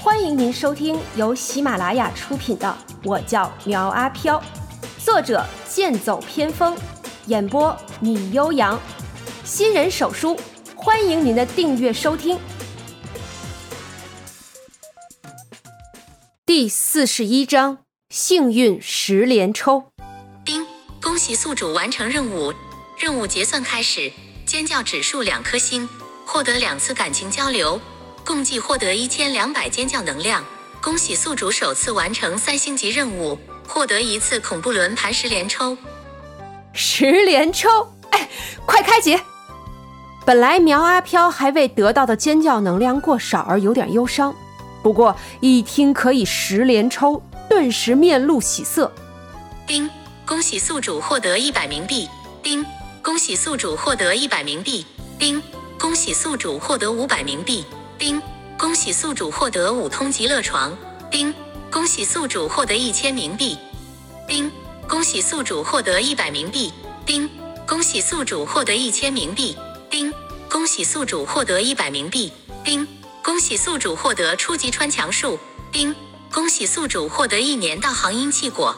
欢迎您收听由喜马拉雅出品的《我叫苗阿飘》，作者剑走偏锋，演播米悠扬，新人手书，欢迎您的订阅收听。第四十一章，幸运十连抽。丁，恭喜宿主完成任务，任务结算开始，尖叫指数两颗星，获得两次感情交流。共计获得一千两百尖叫能量，恭喜宿主首次完成三星级任务，获得一次恐怖轮盘十连抽。十连抽，哎，快开启！本来苗阿飘还为得到的尖叫能量过少而有点忧伤，不过一听可以十连抽，顿时面露喜色。丁，恭喜宿主获得一百冥币。丁，恭喜宿主获得一百冥币。丁，恭喜宿主获得五百冥币。丁，恭喜宿主获得五通极乐床。丁，恭喜宿主获得一千冥币。丁，恭喜宿主获得一百冥币。丁，恭喜宿主获得一千冥币。丁，恭喜宿主获得一百冥币。丁，恭喜宿主获得初级穿墙术。丁，恭喜宿主获得一年道行阴气果。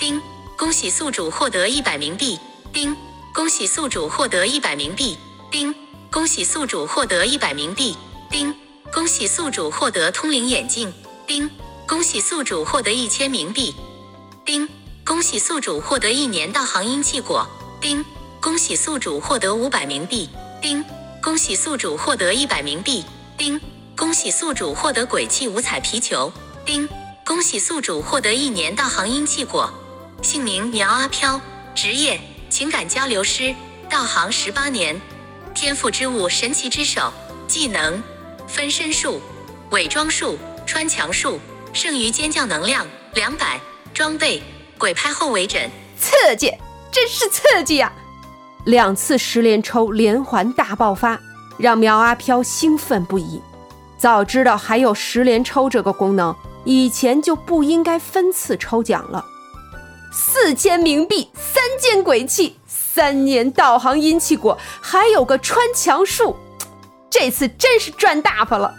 丁，恭喜宿主获得一百冥币。丁，恭喜宿主获得一百冥币。丁，恭喜宿主获得一百冥币。丁，恭喜宿主获得通灵眼镜。丁，恭喜宿主获得一千冥币。丁，恭喜宿主获得一年道行阴气果。丁，恭喜宿主获得五百冥币。丁，恭喜宿主获得一百冥币。丁，恭喜宿主获得鬼气五彩皮球。丁，恭喜宿主获得一年道行阴气果。姓名苗阿飘，职业情感交流师，道行十八年，天赋之物神奇之手，技能。分身术、伪装术、穿墙术，剩余尖叫能量两百。装备鬼拍后尾枕，刺激，真是刺激呀！两次十连抽连环大爆发，让苗阿飘兴奋不已。早知道还有十连抽这个功能，以前就不应该分次抽奖了。四千冥币，三件鬼器，三年道行阴气果，还有个穿墙术。这次真是赚大发了！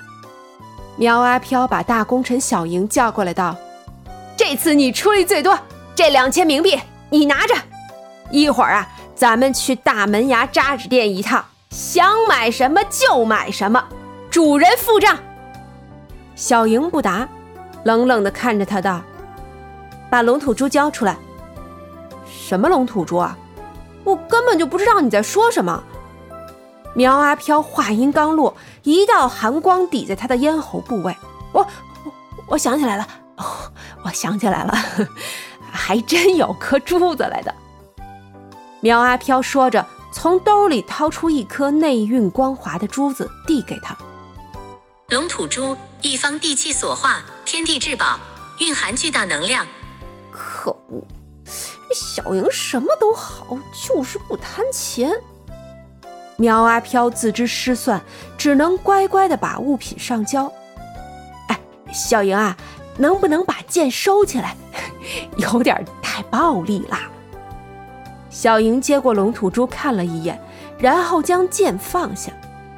苗阿飘把大功臣小莹叫过来道：“这次你出力最多，这两千冥币你拿着。一会儿啊，咱们去大门牙扎纸店一趟，想买什么就买什么，主人付账。”小莹不答，冷冷地看着他道：“把龙吐珠交出来。”“什么龙吐珠啊？我根本就不知道你在说什么。”苗阿飘话音刚落，一道寒光抵在他的咽喉部位。我我我想起来了，哦我想起来了，还真有颗珠子来的。苗阿飘说着，从兜里掏出一颗内蕴光滑的珠子，递给他。龙吐珠，一方地气所化，天地至宝，蕴含巨大能量。可恶，这小莹什么都好，就是不贪钱。苗阿飘自知失算，只能乖乖的把物品上交。哎，小莹啊，能不能把剑收起来？有点太暴力啦。小莹接过龙吐珠看了一眼，然后将剑放下，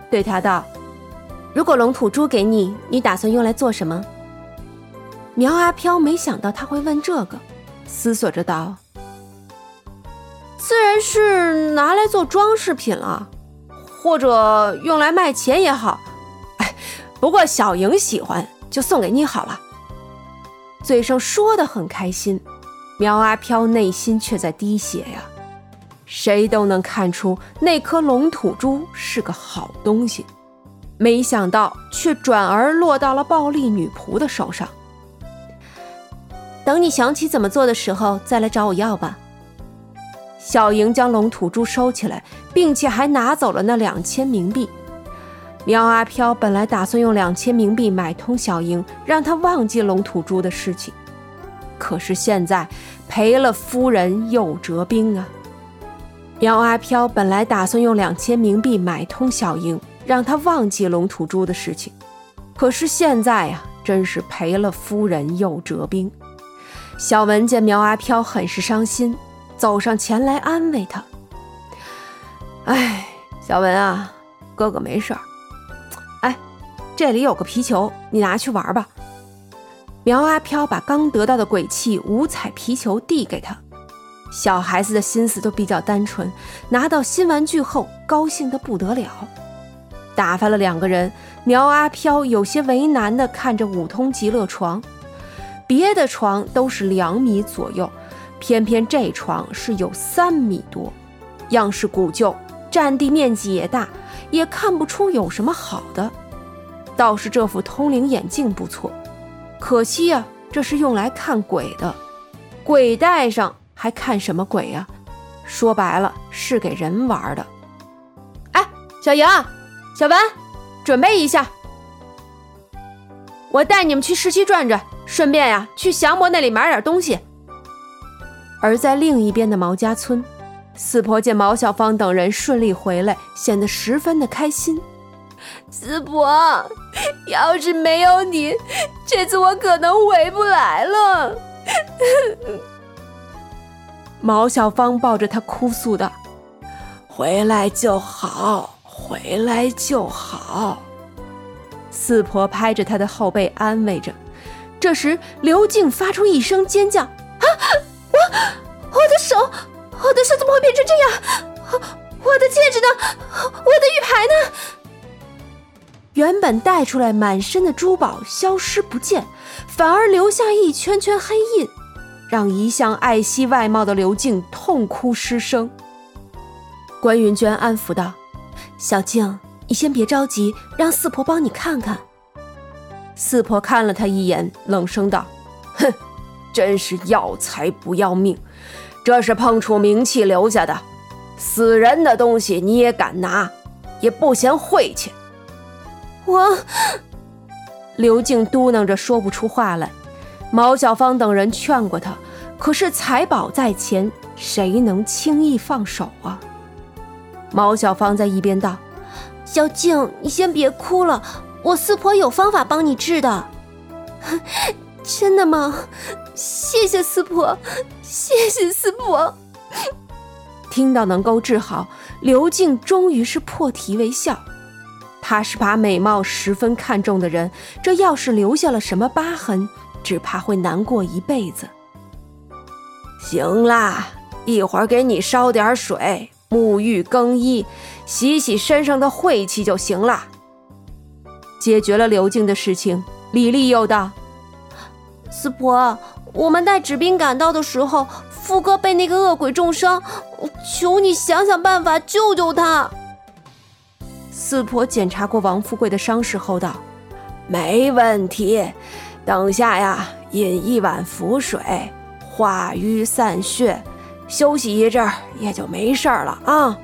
对他道：“如果龙吐珠给你，你打算用来做什么？”苗阿飘没想到他会问这个，思索着道：“自然是拿来做装饰品了。”或者用来卖钱也好，哎，不过小莹喜欢，就送给你好了。嘴上说的很开心，苗阿飘内心却在滴血呀。谁都能看出那颗龙吐珠是个好东西，没想到却转而落到了暴力女仆的手上。等你想起怎么做的时候，再来找我要吧。小莹将龙吐珠收起来，并且还拿走了那两千冥币。苗阿飘本来打算用两千冥币买通小莹，让她忘记龙吐珠的事情，可是现在赔了夫人又折兵啊！苗阿飘本来打算用两千冥币买通小莹，让她忘记龙吐珠的事情，可是现在呀，真是赔了夫人又折兵。小文见苗阿飘很是伤心。走上前来安慰他。哎，小文啊，哥哥没事儿。哎，这里有个皮球，你拿去玩吧。”苗阿飘把刚得到的鬼气五彩皮球递给他。小孩子的心思都比较单纯，拿到新玩具后高兴得不得了。打发了两个人，苗阿飘有些为难地看着五通极乐床，别的床都是两米左右，偏偏这床是有三米多，样式古旧，占地面积也大，也看不出有什么好的。倒是这副通灵眼镜不错。可惜呀，这是用来看鬼的，鬼戴上还看什么鬼呀？说白了是给人玩的。哎，小莹、小文，准备一下，我带你们去市区转转，顺便呀去祥伯那里买点东西。而在另一边的毛家村，四婆见毛小芳等人顺利回来，显得十分的开心。四婆，要是没有你，这次我可能回不来了。毛小芳抱着他哭诉道：“回来就好，回来就好。”四婆拍着他的后背安慰着。这时，刘静发出一声尖叫：“啊！我的手，怎么会变成这样？我的戒指呢？我的玉牌呢？”原本带出来满身的珠宝消失不见，反而留下一圈圈黑印，让一向爱惜外貌的刘静痛哭失声。关云娟安抚道：“小静，你先别着急，让四婆帮你看看。”四婆看了他一眼，冷声道：“哼，真是要财不要命！这是碰触冥气留下的，死人的东西你也敢拿，也不嫌晦气。”我，刘静嘟囔着说不出话来。毛小芳等人劝过他，可是财宝在前，谁能轻易放手啊？毛小芳在一边道：“小静，你先别哭了，我四婆有方法帮你治的。”真的吗？谢谢四婆，谢谢四婆。听到能够治好，刘静终于是破涕为笑。她是把美貌十分看重的人，这要是留下了什么疤痕，只怕会难过一辈子。行啦，一会儿给你烧点水，沐浴更衣，洗洗身上的晦气就行了。解决了刘静的事情，李丽又道：“四婆，我们带纸兵赶到的时候，富哥被那个恶鬼重伤，求你想想办法救救他。”四婆检查过王富贵的伤势后道：“没问题，等下呀，饮一碗符水，化瘀散血，休息一阵儿也就没事儿了啊。”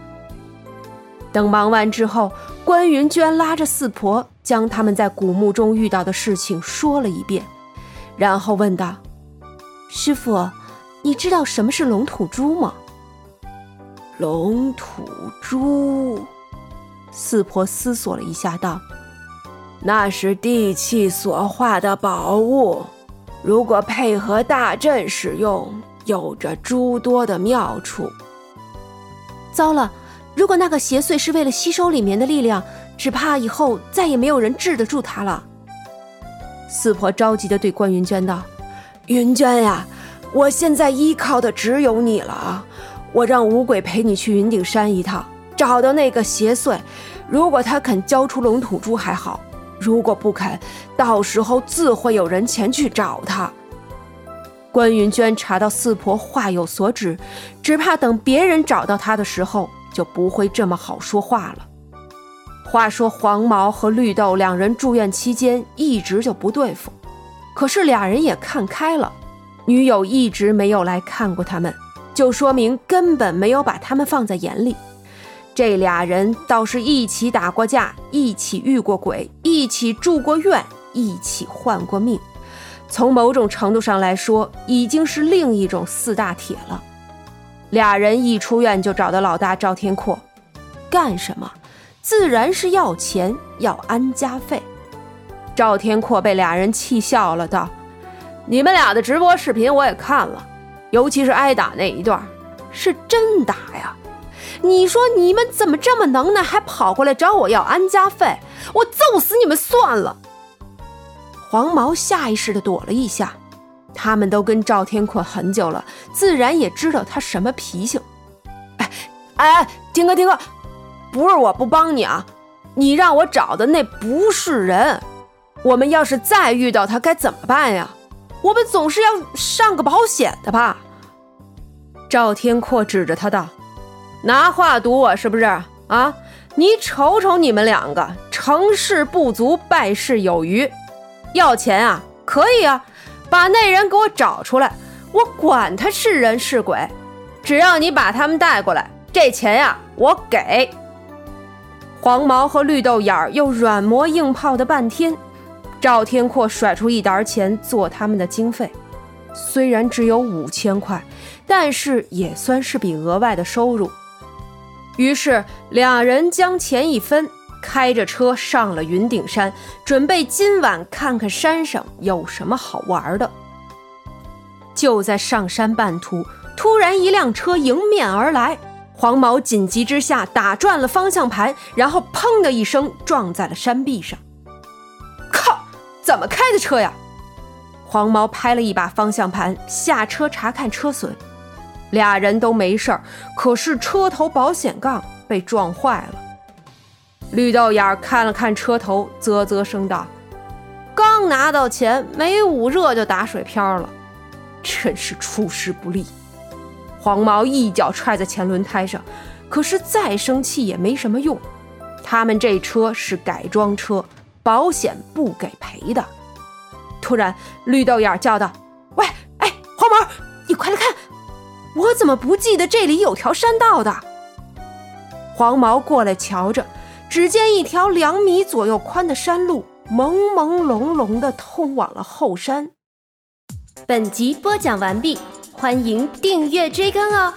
等忙完之后，关云娟拉着四婆将他们在古墓中遇到的事情说了一遍，然后问道：“师傅，你知道什么是龙吐珠吗？”龙吐珠。四婆思索了一下，道：“那是地气所化的宝物，如果配合大阵使用，有着诸多的妙处。”糟了，如果那个邪祟是为了吸收里面的力量，只怕以后再也没有人治得住他了。四婆着急地对关云娟道：“云娟呀，我现在依靠的只有你了啊！我让五鬼陪你去云顶山一趟。”找到那个邪祟，如果他肯交出龙吐珠还好；如果不肯，到时候自会有人前去找他。关云娟查到四婆话有所指，只怕等别人找到他的时候，就不会这么好说话了。话说黄毛和绿豆两人住院期间一直就不对付，可是俩人也看开了，女友一直没有来看过他们，就说明根本没有把他们放在眼里。这俩人倒是一起打过架，一起遇过鬼，一起住过院，一起换过命。从某种程度上来说，已经是另一种四大铁了。俩人一出院就找到老大赵天阔，干什么？自然是要钱，要安家费。赵天阔被俩人气笑了，道：“你们俩的直播视频我也看了，尤其是挨打那一段，是真打呀。”你说你们怎么这么能耐，还跑过来找我要安家费？我揍死你们算了！黄毛下意识地躲了一下。他们都跟赵天阔很久了，自然也知道他什么脾性。哎哎，天哥天哥，不是我不帮你啊，你让我找的那不是人。我们要是再遇到他该怎么办呀？我们总是要上个保险的吧？赵天阔指着他道：“拿话堵我是不是啊？你瞅瞅你们两个，成事不足败事有余，要钱啊？可以啊。”把那人给我找出来，我管他是人是鬼，只要你把他们带过来，这钱呀我给。黄毛和绿豆眼又软磨硬泡的半天，赵天阔甩出一沓钱做他们的经费，虽然只有五千块，但是也算是笔额外的收入。于是两人将钱一分。开着车上了云顶山，准备今晚看看山上有什么好玩的。就在上山半途，突然一辆车迎面而来，黄毛紧急之下打转了方向盘，然后砰的一声撞在了山壁上。怎么开的车呀？黄毛拍了一把方向盘，下车查看车损，俩人都没事儿，可是车头保险杠被撞坏了。绿豆眼看了看车头，啧啧声道：“刚拿到钱，没捂热就打水漂了，真是出师不利。”黄毛一脚踹在前轮胎上，可是再生气也没什么用。他们这车是改装车，保险不给赔的。突然，绿豆眼叫道：“喂，哎，黄毛，你快来看，我怎么不记得这里有条山道的？”黄毛过来瞧着。只见一条两米左右宽的山路，朦朦胧胧的通往了后山。本集播讲完毕，欢迎订阅追更哦。